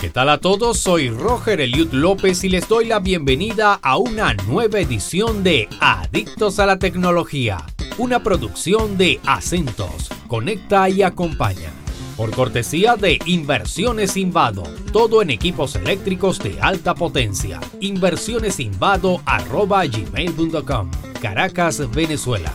¿Qué tal a todos? Soy Roger Eliud López y les doy la bienvenida a una nueva edición de Adictos a la Tecnología, una producción de Acentos. Conecta y acompaña. Por cortesía de Inversiones Invado, todo en equipos eléctricos de alta potencia. Inversionesinvado.gmail.com Caracas, Venezuela.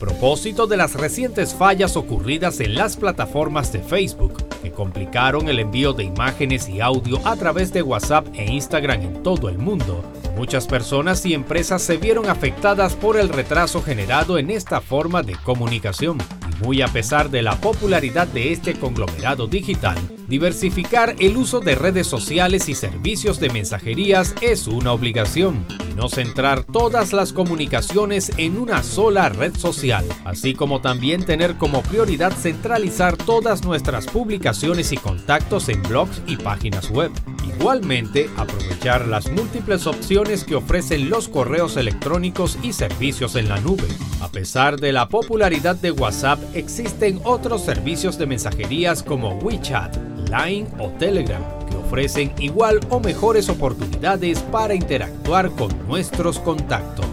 Propósito de las recientes fallas ocurridas en las plataformas de Facebook, que complicaron el envío de imágenes y audio a través de WhatsApp e Instagram en todo el mundo, muchas personas y empresas se vieron afectadas por el retraso generado en esta forma de comunicación. Y muy a pesar de la popularidad de este conglomerado digital, diversificar el uso de redes sociales y servicios de mensajerías es una obligación no centrar todas las comunicaciones en una sola red social, así como también tener como prioridad centralizar todas nuestras publicaciones y contactos en blogs y páginas web. Igualmente, aprovechar las múltiples opciones que ofrecen los correos electrónicos y servicios en la nube. A pesar de la popularidad de WhatsApp, existen otros servicios de mensajerías como WeChat, Line o Telegram ofrecen igual o mejores oportunidades para interactuar con nuestros contactos.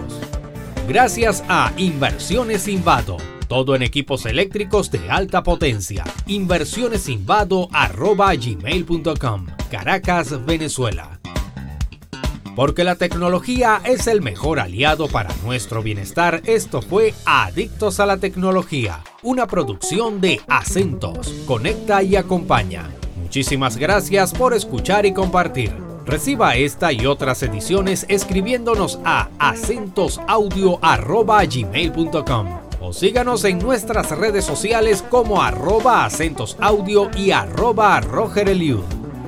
Gracias a Inversiones Invado. Todo en equipos eléctricos de alta potencia. Inversionesinvado.gmail.com Caracas, Venezuela. Porque la tecnología es el mejor aliado para nuestro bienestar, esto fue Adictos a la Tecnología, una producción de Acentos. Conecta y acompaña. Muchísimas gracias por escuchar y compartir. Reciba esta y otras ediciones escribiéndonos a acentosaudio.gmail.com o síganos en nuestras redes sociales como arroba acentosaudio y arroba rogereliud.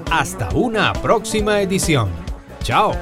Hasta una próxima edición. Chao.